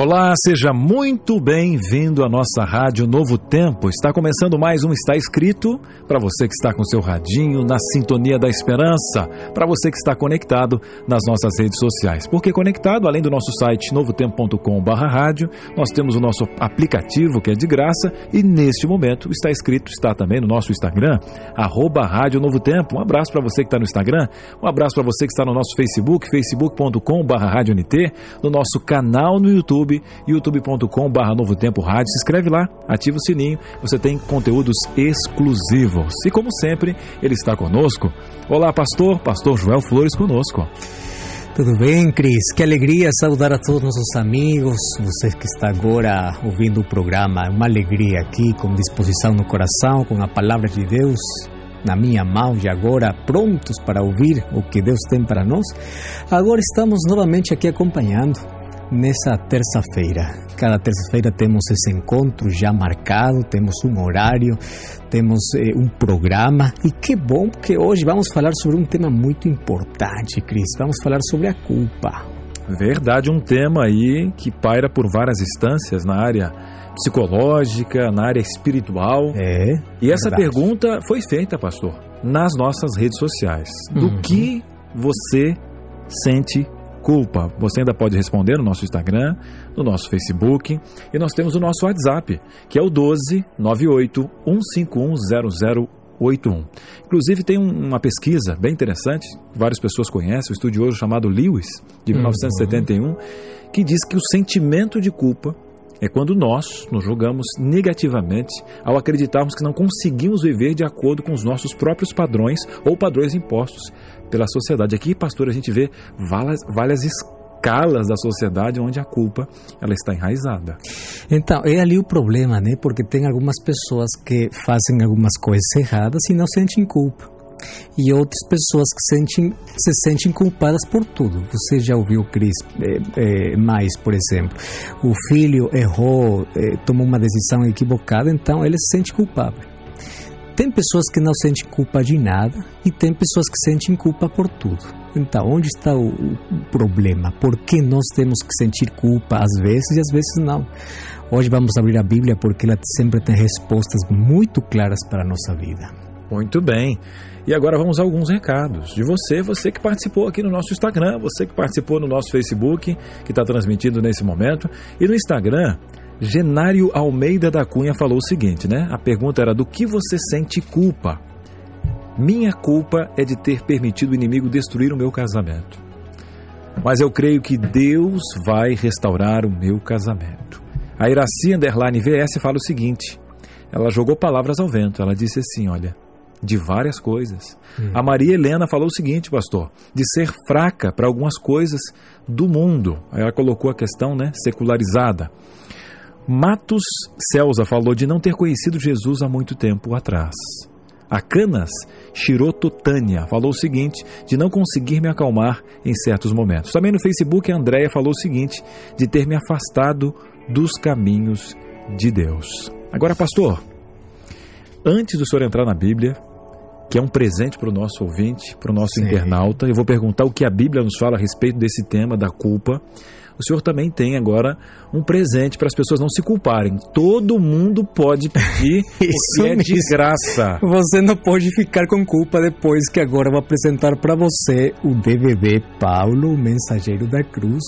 Olá, seja muito bem-vindo à nossa rádio Novo Tempo. Está começando mais um Está Escrito para você que está com seu radinho na sintonia da esperança, para você que está conectado nas nossas redes sociais. Porque conectado, além do nosso site novotempo.com/rádio, nós temos o nosso aplicativo que é de graça e neste momento Está Escrito está também no nosso Instagram, Rádio Novo Tempo. Um abraço para você que está no Instagram, um abraço para você que está no nosso Facebook, facebook.com/rádio NT, no nosso canal no YouTube YouTube, youtube.com.br Novo Tempo Rádio. Se inscreve lá, ativa o sininho, você tem conteúdos exclusivos. E como sempre, ele está conosco. Olá, pastor, pastor Joel Flores conosco. Tudo bem, Cris? Que alegria saudar a todos nossos amigos, você que está agora ouvindo o programa. É uma alegria aqui, com disposição no coração, com a palavra de Deus na minha mão e agora prontos para ouvir o que Deus tem para nós. Agora estamos novamente aqui acompanhando nessa terça-feira. Cada terça-feira temos esse encontro já marcado, temos um horário, temos eh, um programa e que bom que hoje vamos falar sobre um tema muito importante, Cris. Vamos falar sobre a culpa. Verdade, um tema aí que paira por várias instâncias na área psicológica, na área espiritual. É. E essa verdade. pergunta foi feita, pastor, nas nossas redes sociais. Do uhum. que você sente culpa? Você ainda pode responder no nosso Instagram, no nosso Facebook e nós temos o nosso WhatsApp, que é o 12 98 151 0081. Inclusive tem uma pesquisa bem interessante, várias pessoas conhecem, um estudioso chamado Lewis, de 1971, uhum. que diz que o sentimento de culpa é quando nós nos julgamos negativamente ao acreditarmos que não conseguimos viver de acordo com os nossos próprios padrões ou padrões impostos pela sociedade. Aqui, pastor, a gente vê várias, várias escalas da sociedade onde a culpa ela está enraizada. Então, é ali o problema, né? Porque tem algumas pessoas que fazem algumas coisas erradas e não sentem culpa e outras pessoas que sentem, se sentem culpadas por tudo. Você já ouviu, Cris, é, é, mais, por exemplo, o filho errou, é, tomou uma decisão equivocada, então ele se sente culpável. Tem pessoas que não sentem culpa de nada e tem pessoas que sentem culpa por tudo. Então, onde está o, o problema? Por que nós temos que sentir culpa às vezes e às vezes não? Hoje vamos abrir a Bíblia porque ela sempre tem respostas muito claras para a nossa vida. Muito bem. E agora vamos a alguns recados de você, você que participou aqui no nosso Instagram, você que participou no nosso Facebook, que está transmitindo nesse momento. E no Instagram, Genário Almeida da Cunha falou o seguinte, né? A pergunta era: do que você sente culpa? Minha culpa é de ter permitido o inimigo destruir o meu casamento. Mas eu creio que Deus vai restaurar o meu casamento. A Iraci Underline VS fala o seguinte: ela jogou palavras ao vento. Ela disse assim: Olha, de várias coisas. Hum. A Maria Helena falou o seguinte, pastor, de ser fraca para algumas coisas do mundo. Ela colocou a questão, né, secularizada. Matos Celsa falou de não ter conhecido Jesus há muito tempo atrás. A Canas Shirototânia falou o seguinte, de não conseguir me acalmar em certos momentos. Também no Facebook, a Andréia falou o seguinte, de ter me afastado dos caminhos de Deus. Agora, pastor, antes do senhor entrar na Bíblia, que é um presente para o nosso ouvinte, para o nosso Sim. internauta. Eu vou perguntar o que a Bíblia nos fala a respeito desse tema da culpa. O senhor também tem agora um presente para as pessoas não se culparem. Todo mundo pode pedir, porque é de graça. Você não pode ficar com culpa depois que agora eu vou apresentar para você o DVD Paulo, o Mensageiro da Cruz,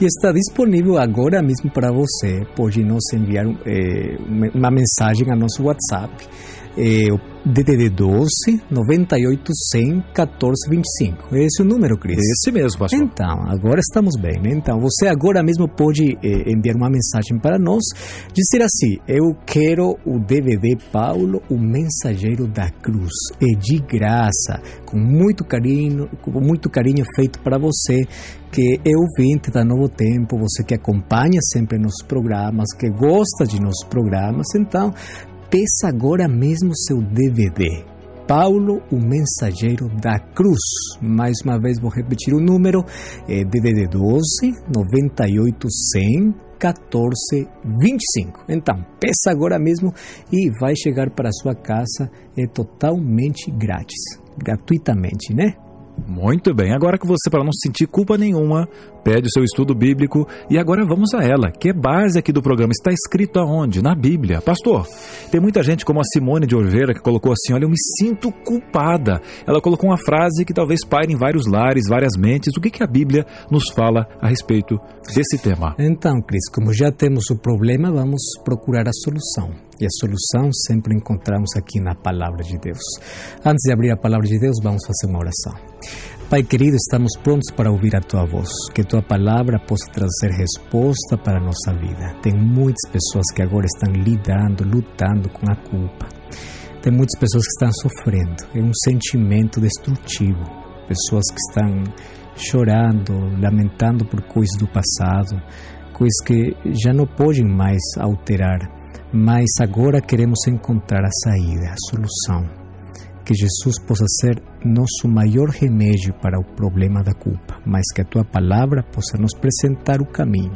e está disponível agora mesmo para você. Pode nos enviar é, uma mensagem a nosso WhatsApp. É, DDD 12 98 100 14 25. Esse é o número, Cris? Esse mesmo, pastor. Então, agora estamos bem, né? Então, você agora mesmo pode eh, enviar uma mensagem para nós, dizer assim: Eu quero o DVD Paulo, o mensageiro da cruz. É de graça, com muito carinho, com muito carinho feito para você que é ouvinte da Novo Tempo, você que acompanha sempre nos programas, que gosta de nossos programas, então peça agora mesmo seu DVD. Paulo, o mensageiro da cruz. Mais uma vez vou repetir o número, é DVD 12 98 100 14 25. Então, peça agora mesmo e vai chegar para sua casa, é totalmente grátis, gratuitamente, né? Muito bem, agora que você, para não sentir culpa nenhuma, pede o seu estudo bíblico e agora vamos a ela, que é base aqui do programa. Está escrito aonde? Na Bíblia. Pastor, tem muita gente como a Simone de Oliveira que colocou assim: Olha, eu me sinto culpada. Ela colocou uma frase que talvez paire em vários lares, várias mentes. O que, que a Bíblia nos fala a respeito desse tema? Então, Cris, como já temos o problema, vamos procurar a solução. E a solução sempre encontramos aqui na Palavra de Deus. Antes de abrir a Palavra de Deus, vamos fazer uma oração. Pai querido, estamos prontos para ouvir a tua voz, que tua palavra possa trazer resposta para a nossa vida. Tem muitas pessoas que agora estão lidando, lutando com a culpa. Tem muitas pessoas que estão sofrendo. É um sentimento destrutivo. Pessoas que estão chorando, lamentando por coisas do passado, coisas que já não podem mais alterar. Mas agora queremos encontrar a saída, a solução que Jesus possa ser nosso maior remédio para o problema da culpa, mas que a tua palavra possa nos apresentar o caminho.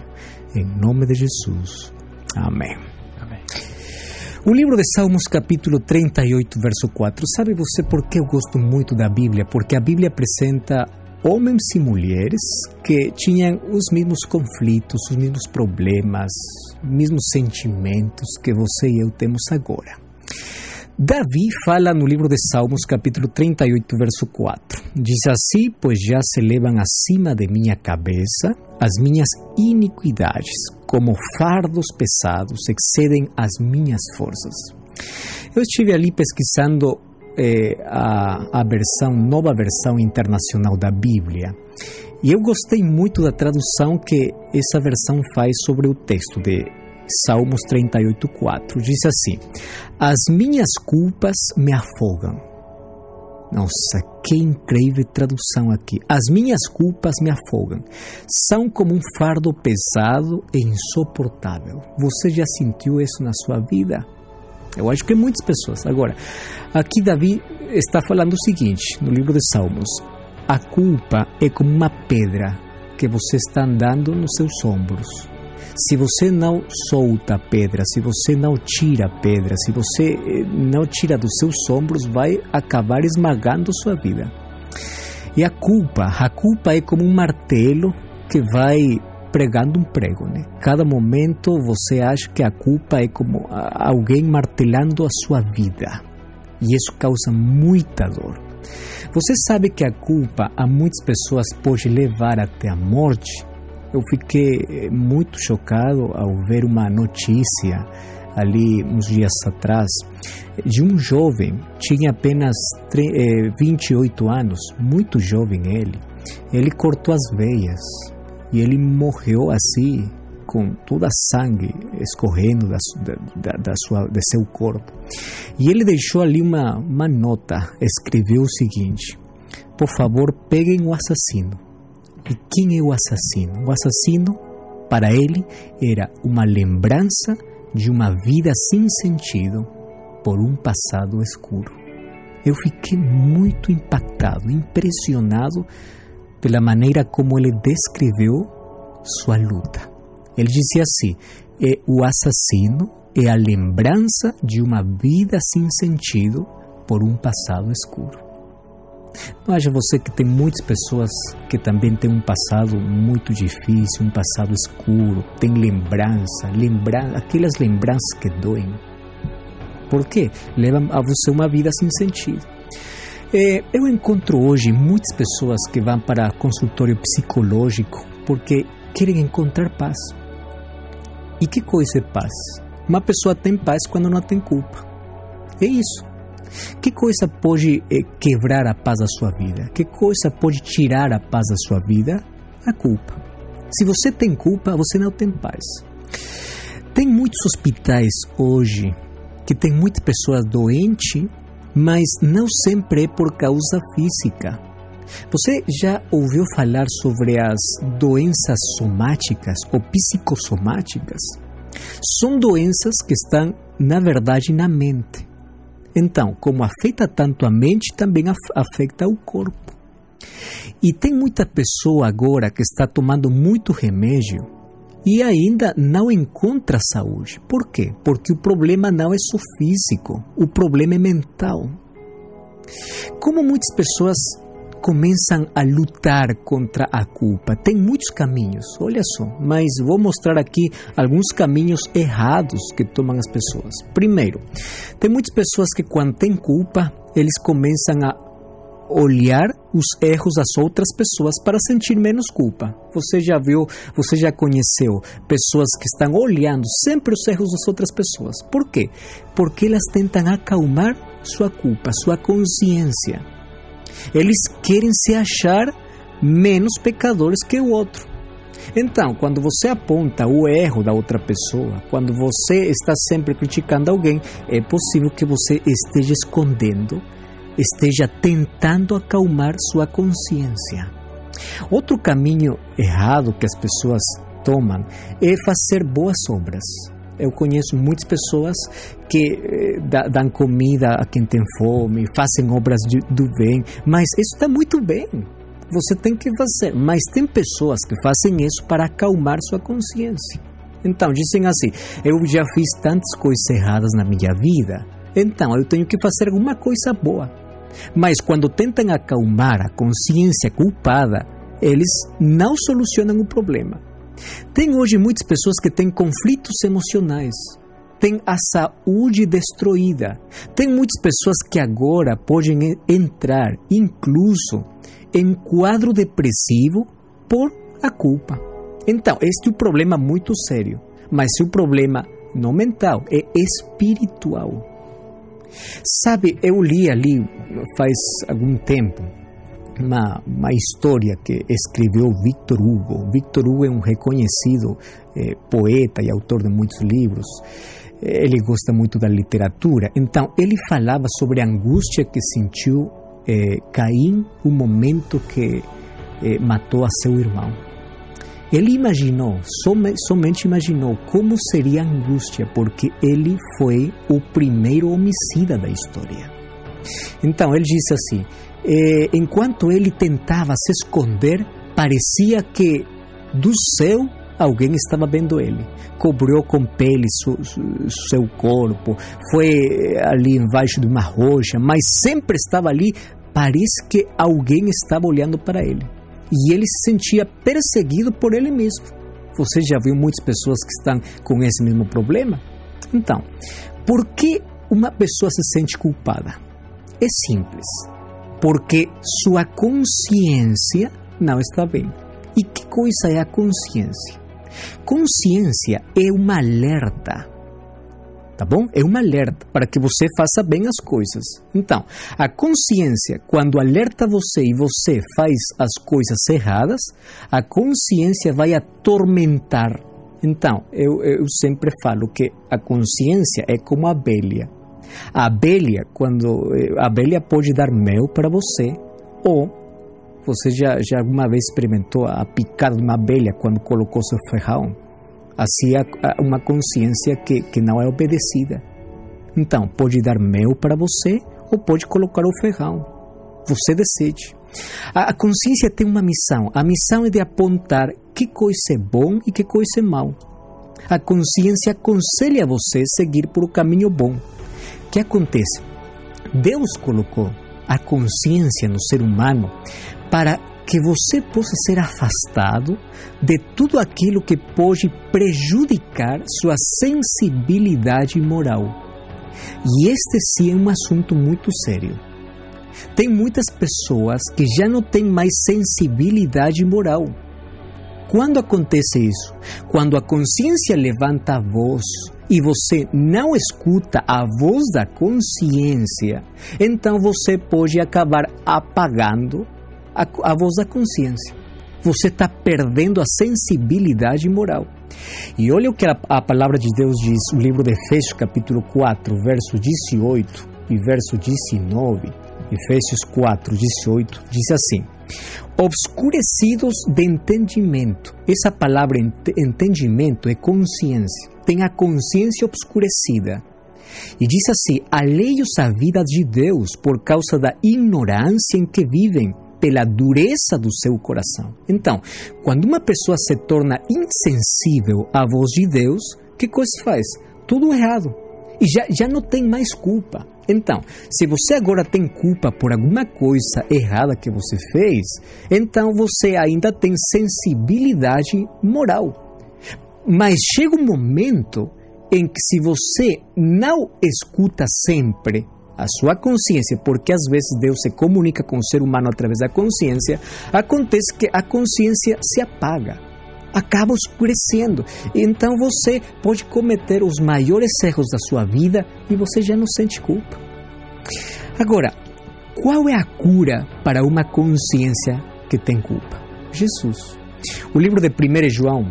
Em nome de Jesus. Amém. Amém. O livro de Salmos, capítulo 38, verso 4. Sabe você por que eu gosto muito da Bíblia? Porque a Bíblia apresenta homens e mulheres que tinham os mesmos conflitos, os mesmos problemas, os mesmos sentimentos que você e eu temos agora. Davi fala no livro de Salmos, capítulo 38, verso 4. Diz assim: Pois já se levam acima de minha cabeça as minhas iniquidades, como fardos pesados excedem as minhas forças. Eu estive ali pesquisando eh, a, a versão, nova versão internacional da Bíblia. E eu gostei muito da tradução que essa versão faz sobre o texto de Salmos 38:4 diz assim: As minhas culpas me afogam. Nossa, que incrível tradução aqui. As minhas culpas me afogam. São como um fardo pesado e insuportável. Você já sentiu isso na sua vida? Eu acho que muitas pessoas. Agora, aqui Davi está falando o seguinte no livro de Salmos: A culpa é como uma pedra que você está andando nos seus ombros se você não solta a pedra, se você não tira a pedra, se você eh, não tira dos seus ombros, vai acabar esmagando sua vida. E a culpa, a culpa é como um martelo que vai pregando um prego, né? Cada momento você acha que a culpa é como alguém martelando a sua vida. E isso causa muita dor. Você sabe que a culpa a muitas pessoas pode levar até a morte? Eu fiquei eh, muito chocado ao ver uma notícia ali uns dias atrás de um jovem, tinha apenas 28 eh, anos, muito jovem ele. Ele cortou as veias e ele morreu assim, com toda a sangue escorrendo da, da, da sua, de seu corpo. E ele deixou ali uma, uma nota, escreveu o seguinte: Por favor, peguem o assassino e quem é o assassino? O assassino, para ele, era uma lembrança de uma vida sem sentido por um passado escuro. Eu fiquei muito impactado, impressionado pela maneira como ele descreveu sua luta. Ele dizia assim: é o assassino é a lembrança de uma vida sem sentido por um passado escuro. Não haja você que tem muitas pessoas que também têm um passado muito difícil, um passado escuro, tem lembrança, lembra aquelas lembranças que doem. Por quê? Levam a você uma vida sem sentido. É, eu encontro hoje muitas pessoas que vão para consultório psicológico porque querem encontrar paz. E que coisa é paz? Uma pessoa tem paz quando não tem culpa. É isso. Que coisa pode eh, quebrar a paz da sua vida? Que coisa pode tirar a paz da sua vida? A culpa. Se você tem culpa, você não tem paz. Tem muitos hospitais hoje que tem muitas pessoas doentes, mas não sempre é por causa física. Você já ouviu falar sobre as doenças somáticas ou psicossomáticas? São doenças que estão, na verdade, na mente. Então, como afeta tanto a mente, também afeta o corpo. E tem muita pessoa agora que está tomando muito remédio e ainda não encontra saúde. Por quê? Porque o problema não é só físico, o problema é mental. Como muitas pessoas começam a lutar contra a culpa. Tem muitos caminhos, olha só, mas vou mostrar aqui alguns caminhos errados que tomam as pessoas. Primeiro, tem muitas pessoas que quando têm culpa, eles começam a olhar os erros das outras pessoas para sentir menos culpa. Você já viu, você já conheceu pessoas que estão olhando sempre os erros das outras pessoas. Por quê? Porque elas tentam acalmar sua culpa, sua consciência. Eles querem se achar menos pecadores que o outro. Então, quando você aponta o erro da outra pessoa, quando você está sempre criticando alguém, é possível que você esteja escondendo, esteja tentando acalmar sua consciência. Outro caminho errado que as pessoas tomam é fazer boas obras. Eu conheço muitas pessoas que eh, dão comida a quem tem fome, fazem obras de, do bem, mas isso está muito bem. Você tem que fazer, mas tem pessoas que fazem isso para acalmar sua consciência. Então, dizem assim: eu já fiz tantas coisas erradas na minha vida, então eu tenho que fazer alguma coisa boa. Mas quando tentam acalmar a consciência culpada, eles não solucionam o problema tem hoje muitas pessoas que têm conflitos emocionais, têm a saúde destruída. Tem muitas pessoas que agora podem entrar, incluso, em quadro depressivo por a culpa. Então, este é um problema muito sério, mas o problema não mental, é espiritual. Sabe, eu li ali faz algum tempo uma, uma história que escreveu Victor Hugo. Victor Hugo é um reconhecido eh, poeta e autor de muitos livros. Ele gosta muito da literatura. Então, ele falava sobre a angústia que sentiu eh, Caim no momento que eh, matou a seu irmão. Ele imaginou, some, somente imaginou como seria a angústia, porque ele foi o primeiro homicida da história. Então, ele disse assim: eh, enquanto ele tentava se esconder, parecia que do céu alguém estava vendo ele. Cobriu com pele su, su, seu corpo, foi ali embaixo de uma rocha, mas sempre estava ali. Parece que alguém estava olhando para ele. E ele se sentia perseguido por ele mesmo. Você já viu muitas pessoas que estão com esse mesmo problema? Então, por que uma pessoa se sente culpada? É simples porque sua consciência não está bem. E que coisa é a consciência? Consciência é uma alerta, tá bom? É uma alerta para que você faça bem as coisas. Então, a consciência, quando alerta você e você faz as coisas erradas, a consciência vai atormentar. Então, eu, eu sempre falo que a consciência é como a abelha. A abelha, quando a abelha pode dar mel para você, ou você já, já alguma vez experimentou a picada de uma abelha quando colocou seu ferrão? Assim é uma consciência que, que não é obedecida. Então, pode dar mel para você ou pode colocar o ferrão. Você decide. A, consciência tem uma missão. A missão é de apontar que coisa é bom e que coisa é mal. A consciência aconselha você a seguir por o caminho bom que acontece? Deus colocou a consciência no ser humano para que você possa ser afastado de tudo aquilo que pode prejudicar sua sensibilidade moral. E este sim é um assunto muito sério. Tem muitas pessoas que já não têm mais sensibilidade moral. Quando acontece isso? Quando a consciência levanta a voz e você não escuta a voz da consciência, então você pode acabar apagando a, a voz da consciência. Você está perdendo a sensibilidade moral. E olha o que a, a palavra de Deus diz, o livro de Efésios, capítulo 4, verso 18 e verso 19. Efésios 4, 18, diz assim: obscurecidos de entendimento. Essa palavra entendimento é consciência. Tem a consciência obscurecida. E diz assim: alheios à vida de Deus por causa da ignorância em que vivem, pela dureza do seu coração. Então, quando uma pessoa se torna insensível à voz de Deus, que coisa faz? Tudo errado. E já, já não tem mais culpa. Então, se você agora tem culpa por alguma coisa errada que você fez, então você ainda tem sensibilidade moral. Mas chega um momento em que, se você não escuta sempre a sua consciência, porque às vezes Deus se comunica com o ser humano através da consciência, acontece que a consciência se apaga acaba escurecendo. Então você pode cometer os maiores erros da sua vida e você já não sente culpa. Agora, qual é a cura para uma consciência que tem culpa? Jesus. O livro de 1 João,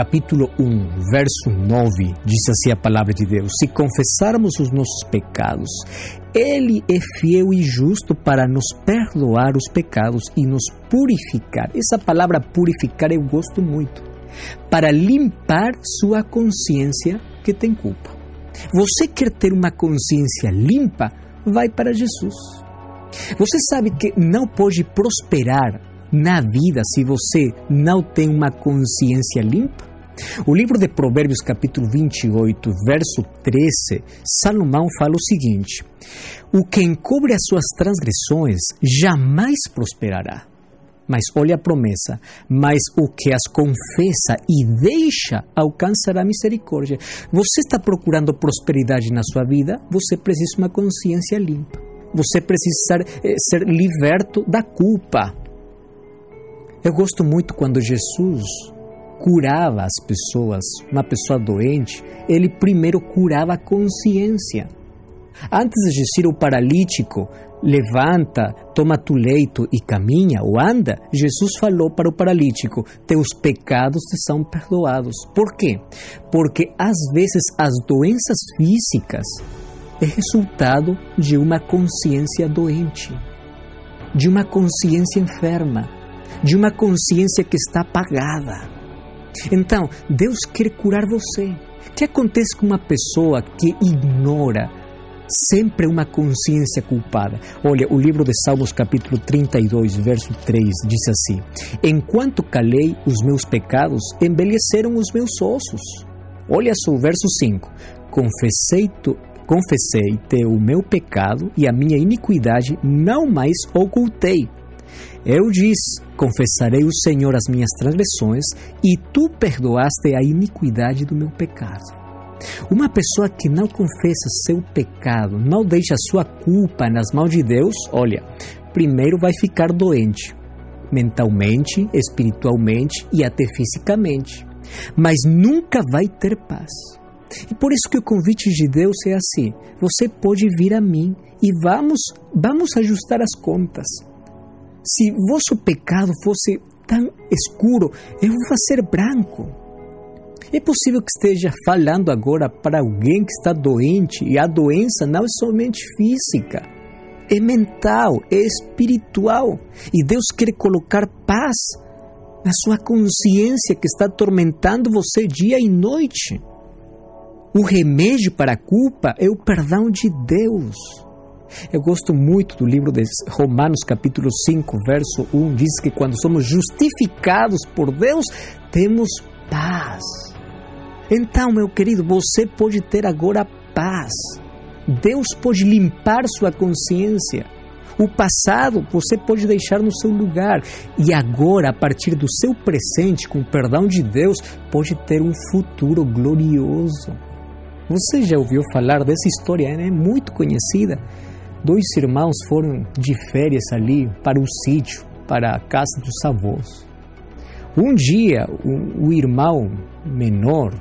capítulo 1, verso 9, diz assim a palavra de Deus: Se confessarmos os nossos pecados, Ele é fiel e justo para nos perdoar os pecados e nos purificar. Essa palavra purificar eu gosto muito. Para limpar sua consciência que tem culpa. Você quer ter uma consciência limpa? Vai para Jesus. Você sabe que não pode prosperar na vida se você não tem uma consciência limpa? O livro de Provérbios, capítulo 28, verso 13, Salomão fala o seguinte: O que encobre as suas transgressões jamais prosperará. Mas olha a promessa: mas o que as confessa e deixa alcançará misericórdia. Você está procurando prosperidade na sua vida? Você precisa uma consciência limpa. Você precisa ser, eh, ser liberto da culpa. Eu gosto muito quando Jesus curava as pessoas, uma pessoa doente, ele primeiro curava a consciência. Antes de dizer ao paralítico, levanta, toma tu leito e caminha ou anda, Jesus falou para o paralítico: teus pecados te são perdoados. Por quê? Porque às vezes as doenças físicas é resultado de uma consciência doente, de uma consciência enferma, de uma consciência que está apagada. Então, Deus quer curar você. O que acontece com uma pessoa que ignora sempre uma consciência culpada? Olha, o livro de Salmos, capítulo 32, verso 3, diz assim: Enquanto calei os meus pecados, envelheceram os meus ossos. Olha só o verso 5: Confessei-te o meu pecado e a minha iniquidade não mais ocultei. Eu disse: Confessarei ao Senhor as minhas transgressões, e tu perdoaste a iniquidade do meu pecado. Uma pessoa que não confessa seu pecado, não deixa sua culpa nas mãos de Deus, olha, primeiro vai ficar doente, mentalmente, espiritualmente e até fisicamente, mas nunca vai ter paz. E por isso que o convite de Deus é assim: você pode vir a mim e vamos, vamos ajustar as contas. Se vosso pecado fosse tão escuro, eu vou fazer branco. É possível que esteja falando agora para alguém que está doente e a doença não é somente física, é mental, é espiritual. E Deus quer colocar paz na sua consciência que está atormentando você dia e noite. O remédio para a culpa é o perdão de Deus. Eu gosto muito do livro de Romanos, capítulo 5, verso 1. Diz que quando somos justificados por Deus, temos paz. Então, meu querido, você pode ter agora paz. Deus pode limpar sua consciência. O passado você pode deixar no seu lugar. E agora, a partir do seu presente, com o perdão de Deus, pode ter um futuro glorioso. Você já ouviu falar dessa história? É muito conhecida dois irmãos foram de férias ali para o sítio, para a casa dos avós. Um dia, o, o irmão menor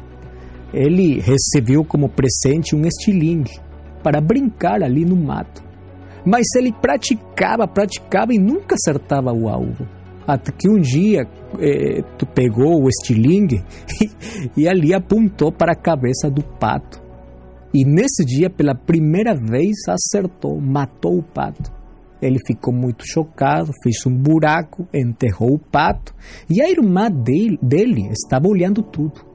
ele recebeu como presente um estilingue para brincar ali no mato. Mas ele praticava, praticava e nunca acertava o alvo. Até que um dia eh, tu pegou o estilingue e, e ali apontou para a cabeça do pato. E nesse dia, pela primeira vez, acertou, matou o pato. Ele ficou muito chocado, fez um buraco, enterrou o pato e a irmã dele, dele estava olhando tudo.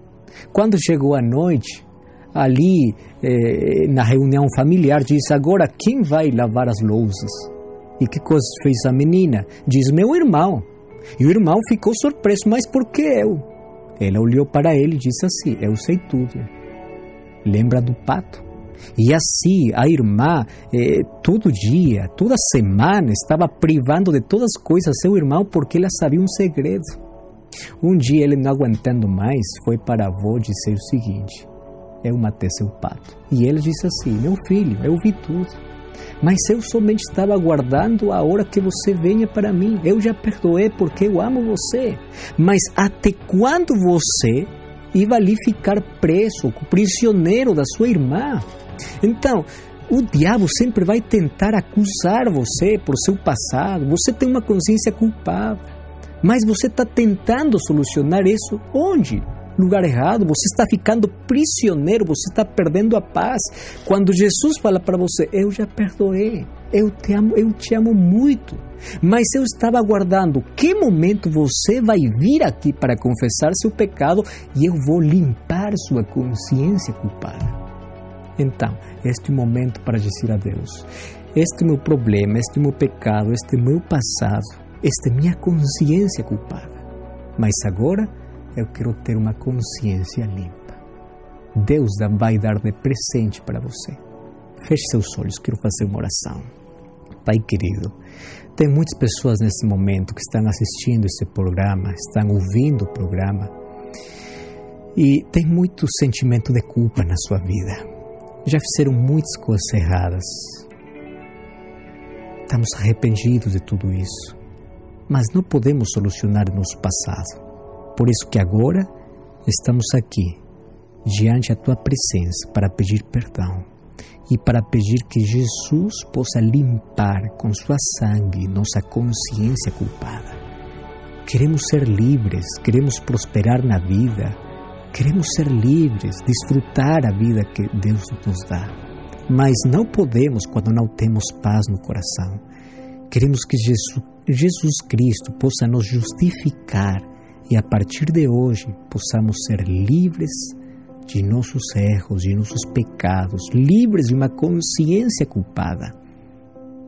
Quando chegou a noite, ali eh, na reunião familiar, disse: Agora quem vai lavar as louças? E que coisa fez a menina? Diz: Meu irmão. E o irmão ficou surpreso: Mas por que eu? Ela olhou para ele e disse assim: Eu sei tudo. Lembra do pato? E assim a irmã, eh, todo dia, toda semana, estava privando de todas as coisas seu irmão porque ela sabia um segredo. Um dia ele, não aguentando mais, foi para a avó dizer o seguinte: Eu matei seu pato. E ele disse assim: Meu filho, eu vi tudo. Mas eu somente estava aguardando a hora que você venha para mim. Eu já perdoei porque eu amo você. Mas até quando você ia ali ficar preso, prisioneiro da sua irmã? Então, o diabo sempre vai tentar acusar você por seu passado. Você tem uma consciência culpável. Mas você está tentando solucionar isso onde? Lugar errado, você está ficando prisioneiro, você está perdendo a paz. Quando Jesus fala para você, eu já perdoei, eu te amo, eu te amo muito. Mas eu estava aguardando que momento você vai vir aqui para confessar seu pecado e eu vou limpar sua consciência culpada. Então, este é o momento para dizer a Deus: Este é meu problema, este é meu pecado, este é meu passado, esta é minha consciência culpada. Mas agora eu quero ter uma consciência limpa. Deus vai dar de presente para você. Feche seus olhos, quero fazer uma oração. Pai querido, tem muitas pessoas nesse momento que estão assistindo esse programa, estão ouvindo o programa e tem muito sentimento de culpa na sua vida já fizeram muitas coisas erradas. Estamos arrependidos de tudo isso, mas não podemos solucionar nosso passado. Por isso que agora estamos aqui, diante da tua presença, para pedir perdão e para pedir que Jesus possa limpar com sua sangue nossa consciência culpada. Queremos ser livres, queremos prosperar na vida, Queremos ser livres, desfrutar a vida que Deus nos dá. Mas não podemos quando não temos paz no coração. Queremos que Jesus, Jesus Cristo possa nos justificar e a partir de hoje possamos ser livres de nossos erros, de nossos pecados, livres de uma consciência culpada.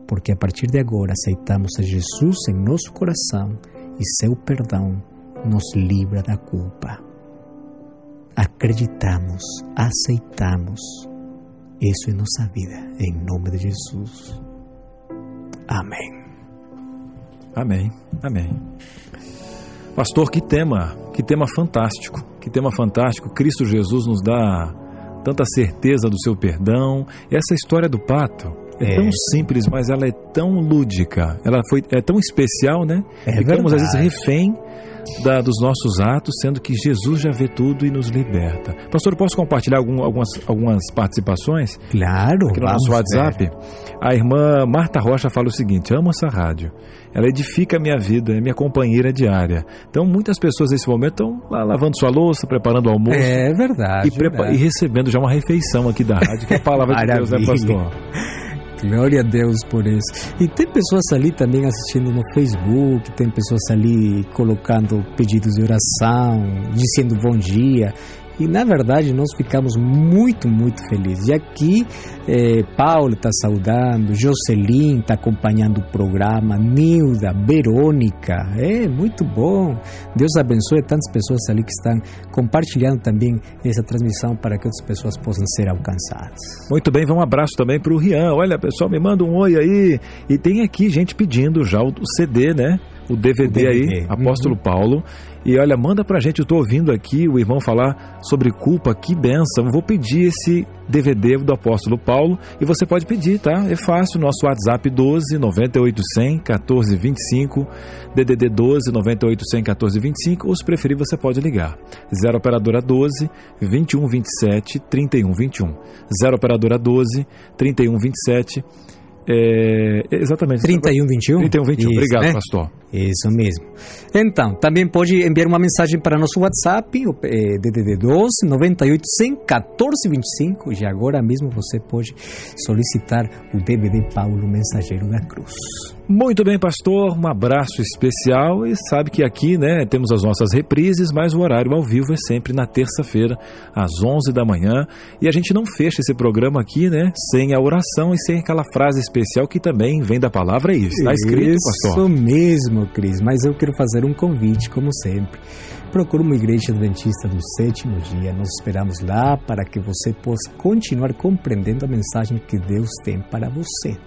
Porque a partir de agora aceitamos a Jesus em nosso coração e seu perdão nos livra da culpa acreditamos, aceitamos isso em nossa vida, em nome de Jesus. Amém. Amém. Amém. Pastor, que tema, que tema fantástico, que tema fantástico. Cristo Jesus nos dá tanta certeza do seu perdão. Essa história do pato é, é, tão simples, mas ela é tão lúdica. Ela foi é tão especial, né? É Ficamos verdade. às vezes refém da, dos nossos atos, sendo que Jesus já vê tudo e nos liberta. Pastor, posso compartilhar algum, algumas, algumas participações? Claro. Aqui no nosso WhatsApp. Ver. A irmã Marta Rocha fala o seguinte: amo essa rádio. Ela edifica a minha vida, é minha companheira diária. Então, muitas pessoas nesse momento estão lá lavando sua louça, preparando o almoço. É verdade. E, verdade. e recebendo já uma refeição aqui da rádio, que é a palavra de Deus, né, pastor? Glória a Deus por isso. E tem pessoas ali também assistindo no Facebook, tem pessoas ali colocando pedidos de oração, dizendo bom dia. E na verdade nós ficamos muito, muito felizes. E aqui eh, Paulo está saudando, Jocelyn está acompanhando o programa, Nilda, Verônica, é muito bom. Deus abençoe tantas pessoas ali que estão compartilhando também essa transmissão para que outras pessoas possam ser alcançadas. Muito bem, um abraço também para o Rian. Olha, pessoal, me manda um oi aí. E tem aqui gente pedindo já o CD, né? O DVD, o DVD. aí, Apóstolo uhum. Paulo. E olha, manda pra gente, eu tô ouvindo aqui o irmão falar sobre culpa, que benção. Vou pedir esse DVD do apóstolo Paulo e você pode pedir, tá? É fácil, nosso WhatsApp 12 98 100 14 25, DDD 12 98 100 14 25, ou se preferir você pode ligar. 0 operadora 12 21 27 31 21. 0 operadora 12 31 27 é, exatamente. 31, 21? 31, 21. Isso, Obrigado, né? pastor. Isso mesmo. Então, também pode enviar uma mensagem para nosso WhatsApp, o é, DDD 12 98 100 14 25. E agora mesmo você pode solicitar o DVD Paulo Mensageiro da Cruz. Muito bem, pastor. Um abraço especial. E sabe que aqui, né, temos as nossas reprises, mas o horário ao vivo é sempre na terça-feira, às 11 da manhã. E a gente não fecha esse programa aqui, né, sem a oração e sem aquela frase especial que também vem da palavra. Isso, está escrito, pastor? Isso mesmo, Cris. Mas eu quero fazer um convite, como sempre. Procure uma igreja adventista do sétimo dia. Nós esperamos lá para que você possa continuar compreendendo a mensagem que Deus tem para você.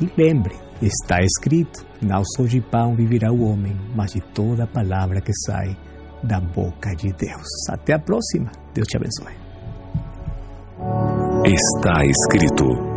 E lembre, Está escrito: Não só de pão viverá o homem, mas de toda palavra que sai da boca de Deus. Até a próxima. Deus te abençoe. Está escrito.